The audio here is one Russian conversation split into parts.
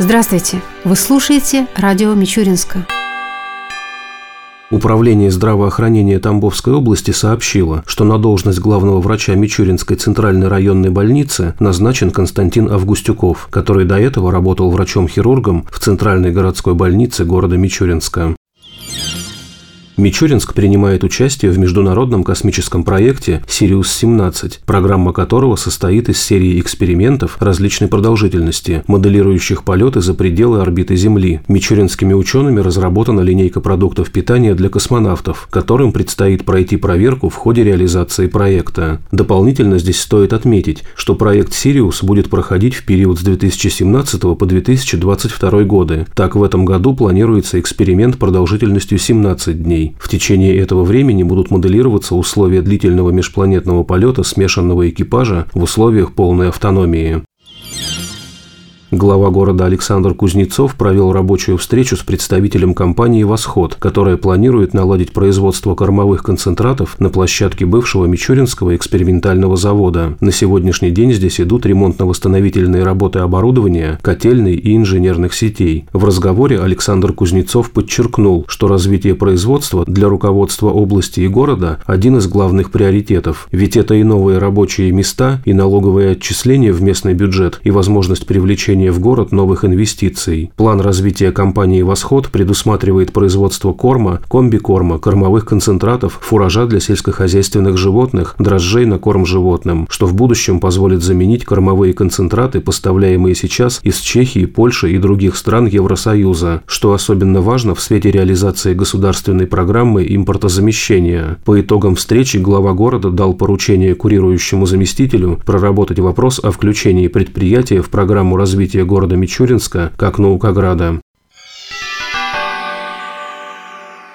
Здравствуйте! Вы слушаете радио Мичуринска. Управление здравоохранения Тамбовской области сообщило, что на должность главного врача Мичуринской центральной районной больницы назначен Константин Августюков, который до этого работал врачом-хирургом в Центральной городской больнице города Мичуринска. Мичуринск принимает участие в международном космическом проекте «Сириус-17», программа которого состоит из серии экспериментов различной продолжительности, моделирующих полеты за пределы орбиты Земли. Мичуринскими учеными разработана линейка продуктов питания для космонавтов, которым предстоит пройти проверку в ходе реализации проекта. Дополнительно здесь стоит отметить, что проект «Сириус» будет проходить в период с 2017 по 2022 годы. Так, в этом году планируется эксперимент продолжительностью 17 дней. В течение этого времени будут моделироваться условия длительного межпланетного полета смешанного экипажа в условиях полной автономии. Глава города Александр Кузнецов провел рабочую встречу с представителем компании «Восход», которая планирует наладить производство кормовых концентратов на площадке бывшего Мичуринского экспериментального завода. На сегодняшний день здесь идут ремонтно-восстановительные работы оборудования, котельной и инженерных сетей. В разговоре Александр Кузнецов подчеркнул, что развитие производства для руководства области и города – один из главных приоритетов, ведь это и новые рабочие места, и налоговые отчисления в местный бюджет, и возможность привлечения привлечения в город новых инвестиций. План развития компании «Восход» предусматривает производство корма, комбикорма, кормовых концентратов, фуража для сельскохозяйственных животных, дрожжей на корм животным, что в будущем позволит заменить кормовые концентраты, поставляемые сейчас из Чехии, Польши и других стран Евросоюза, что особенно важно в свете реализации государственной программы импортозамещения. По итогам встречи глава города дал поручение курирующему заместителю проработать вопрос о включении предприятия в программу развития развития города Мичуринска как Наукограда.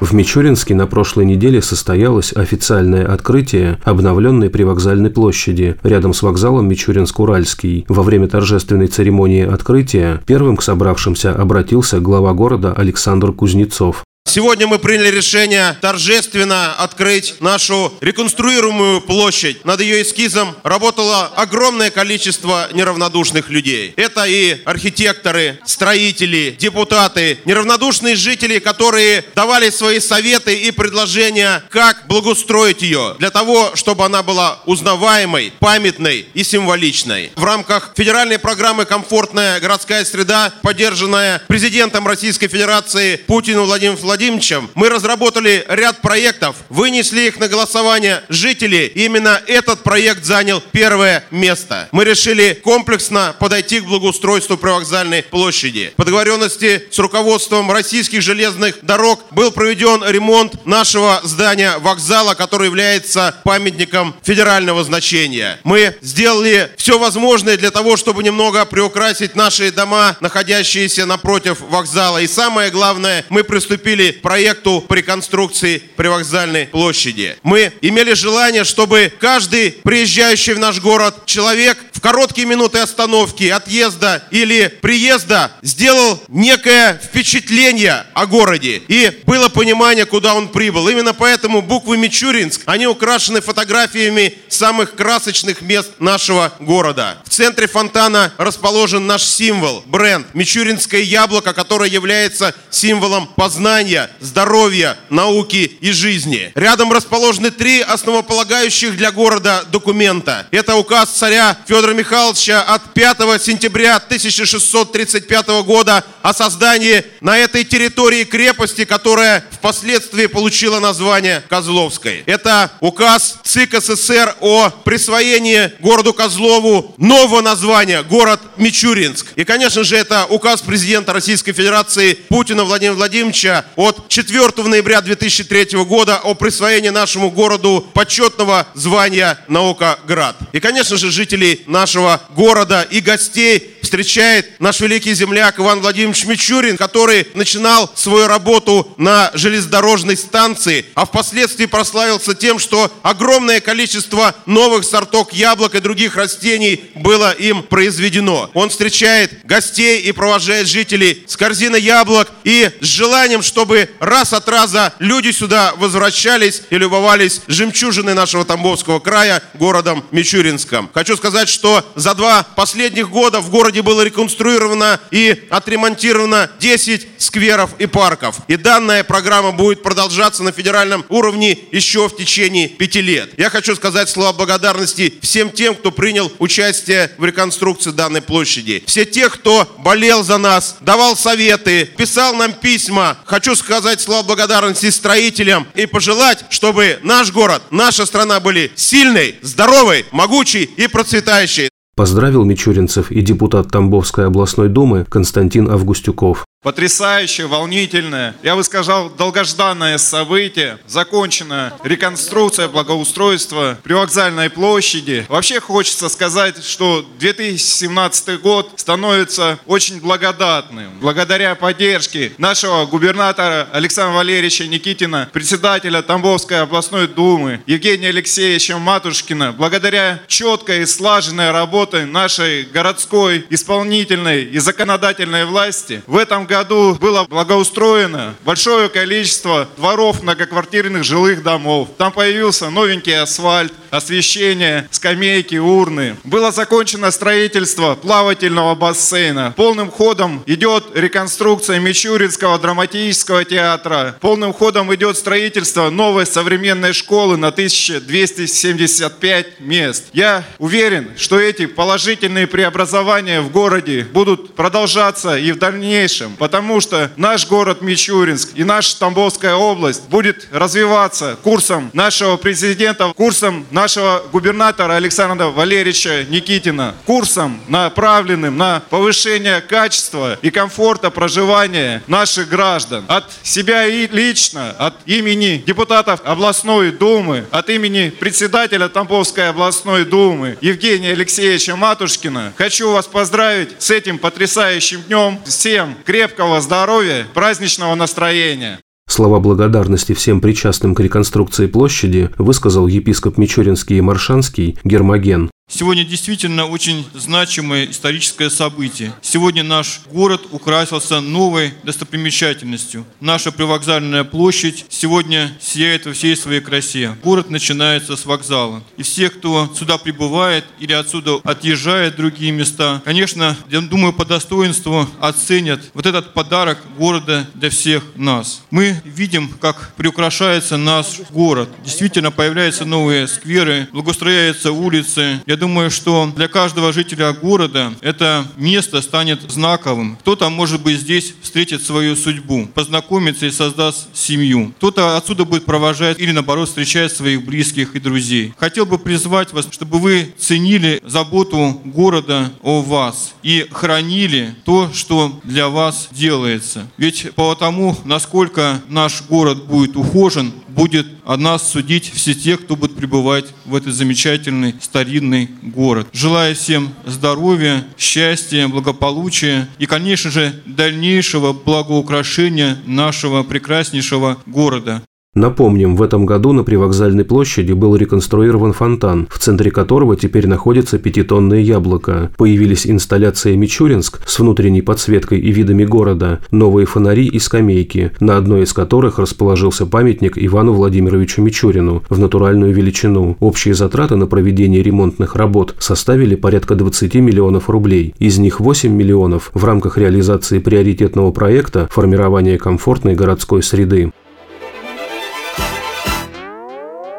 В Мичуринске на прошлой неделе состоялось официальное открытие обновленной привокзальной площади рядом с вокзалом Мичуринск-Уральский. Во время торжественной церемонии открытия первым к собравшимся обратился глава города Александр Кузнецов. Сегодня мы приняли решение торжественно открыть нашу реконструируемую площадь. Над ее эскизом работало огромное количество неравнодушных людей. Это и архитекторы, строители, депутаты, неравнодушные жители, которые давали свои советы и предложения, как благоустроить ее, для того, чтобы она была узнаваемой, памятной и символичной. В рамках федеральной программы «Комфортная городская среда», поддержанная президентом Российской Федерации Путиным Владимиром Владимировичем, Владимировичем мы разработали ряд проектов, вынесли их на голосование жители. И именно этот проект занял первое место. Мы решили комплексно подойти к благоустройству привокзальной площади. По договоренности с руководством российских железных дорог был проведен ремонт нашего здания вокзала, который является памятником федерального значения. Мы сделали все возможное для того, чтобы немного приукрасить наши дома, находящиеся напротив вокзала. И самое главное, мы приступили проекту по реконструкции привокзальной площади. Мы имели желание, чтобы каждый приезжающий в наш город человек в короткие минуты остановки, отъезда или приезда сделал некое впечатление о городе и было понимание, куда он прибыл. Именно поэтому буквы Мичуринск, они украшены фотографиями самых красочных мест нашего города. В центре фонтана расположен наш символ, бренд Мичуринское яблоко, которое является символом познания, здоровья, науки и жизни. Рядом расположены три основополагающих для города документа. Это указ царя Федора Федора Михайловича от 5 сентября 1635 года о создании на этой территории крепости, которая впоследствии получила название Козловской. Это указ ЦИК СССР о присвоении городу Козлову нового названия, город Мичуринск. И, конечно же, это указ президента Российской Федерации Путина Владимира Владимировича от 4 ноября 2003 года о присвоении нашему городу почетного звания Наукоград. И, конечно же, жители нашего города и гостей встречает наш великий земляк Иван Владимирович Мичурин, который начинал свою работу на железнодорожной станции, а впоследствии прославился тем, что огромное количество новых сортов яблок и других растений было им произведено. Он встречает гостей и провожает жителей с корзиной яблок и с желанием, чтобы раз от раза люди сюда возвращались и любовались жемчужиной нашего Тамбовского края, городом Мичуринском. Хочу сказать, что за два последних года в городе городе было реконструировано и отремонтировано 10 скверов и парков. И данная программа будет продолжаться на федеральном уровне еще в течение пяти лет. Я хочу сказать слова благодарности всем тем, кто принял участие в реконструкции данной площади. Все те, кто болел за нас, давал советы, писал нам письма. Хочу сказать слова благодарности строителям и пожелать, чтобы наш город, наша страна были сильной, здоровой, могучей и процветающей. Поздравил Мичуринцев и депутат Тамбовской областной думы Константин Августюков. Потрясающее, волнительное, я бы сказал, долгожданное событие. Закончена реконструкция, благоустройства привокзальной площади. Вообще хочется сказать, что 2017 год становится очень благодатным. Благодаря поддержке нашего губернатора Александра Валерьевича Никитина, председателя Тамбовской областной думы Евгения Алексеевича Матушкина, благодаря четкой и слаженной работе нашей городской исполнительной и законодательной власти, в этом году было благоустроено большое количество дворов многоквартирных жилых домов. Там появился новенький асфальт, освещение, скамейки, урны. Было закончено строительство плавательного бассейна. Полным ходом идет реконструкция Мичуринского драматического театра. Полным ходом идет строительство новой современной школы на 1275 мест. Я уверен, что эти положительные преобразования в городе будут продолжаться и в дальнейшем потому что наш город Мичуринск и наша Тамбовская область будет развиваться курсом нашего президента, курсом нашего губернатора Александра Валерьевича Никитина, курсом, направленным на повышение качества и комфорта проживания наших граждан. От себя и лично, от имени депутатов областной думы, от имени председателя Тамбовской областной думы Евгения Алексеевича Матушкина хочу вас поздравить с этим потрясающим днем. Всем крепко крепкого здоровья, праздничного настроения. Слова благодарности всем причастным к реконструкции площади высказал епископ Мичуринский и Маршанский Гермоген. Сегодня действительно очень значимое историческое событие. Сегодня наш город украсился новой достопримечательностью. Наша привокзальная площадь сегодня сияет во всей своей красе. Город начинается с вокзала. И все, кто сюда прибывает или отсюда отъезжает в другие места, конечно, я думаю, по достоинству оценят вот этот подарок города для всех нас. Мы видим, как приукрашается наш город. Действительно, появляются новые скверы, благоустрояются улицы. Я думаю, что для каждого жителя города это место станет знаковым. Кто-то, может быть, здесь встретит свою судьбу, познакомится и создаст семью. Кто-то отсюда будет провожать или, наоборот, встречать своих близких и друзей. Хотел бы призвать вас, чтобы вы ценили заботу города о вас и хранили то, что для вас делается. Ведь по тому, насколько наш город будет ухожен, будет о нас судить все те, кто будет пребывать в этот замечательный старинный город. Желаю всем здоровья, счастья, благополучия и, конечно же, дальнейшего благоукрашения нашего прекраснейшего города. Напомним, в этом году на привокзальной площади был реконструирован фонтан, в центре которого теперь находится пятитонное яблоко. Появились инсталляции «Мичуринск» с внутренней подсветкой и видами города, новые фонари и скамейки, на одной из которых расположился памятник Ивану Владимировичу Мичурину в натуральную величину. Общие затраты на проведение ремонтных работ составили порядка 20 миллионов рублей. Из них 8 миллионов в рамках реализации приоритетного проекта формирования комфортной городской среды.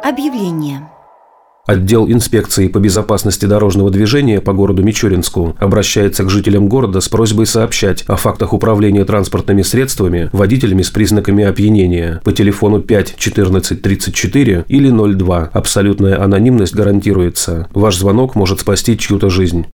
Объявление. Отдел инспекции по безопасности дорожного движения по городу Мичуринску обращается к жителям города с просьбой сообщать о фактах управления транспортными средствами водителями с признаками опьянения по телефону 5 14 34 или 02. Абсолютная анонимность гарантируется. Ваш звонок может спасти чью-то жизнь.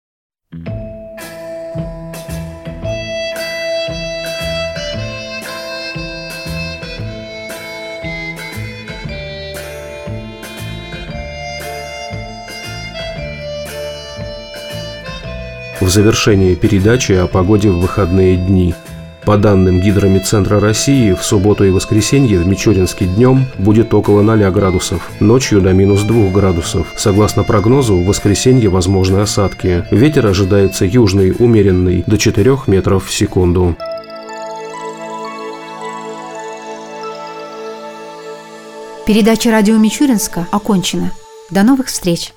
В завершении передачи о погоде в выходные дни. По данным Гидромедцентра России, в субботу и воскресенье в Мичуринске днем будет около 0 градусов, ночью до минус 2 градусов. Согласно прогнозу, в воскресенье возможны осадки. Ветер ожидается южный, умеренный, до 4 метров в секунду. Передача радио Мичуринска окончена. До новых встреч!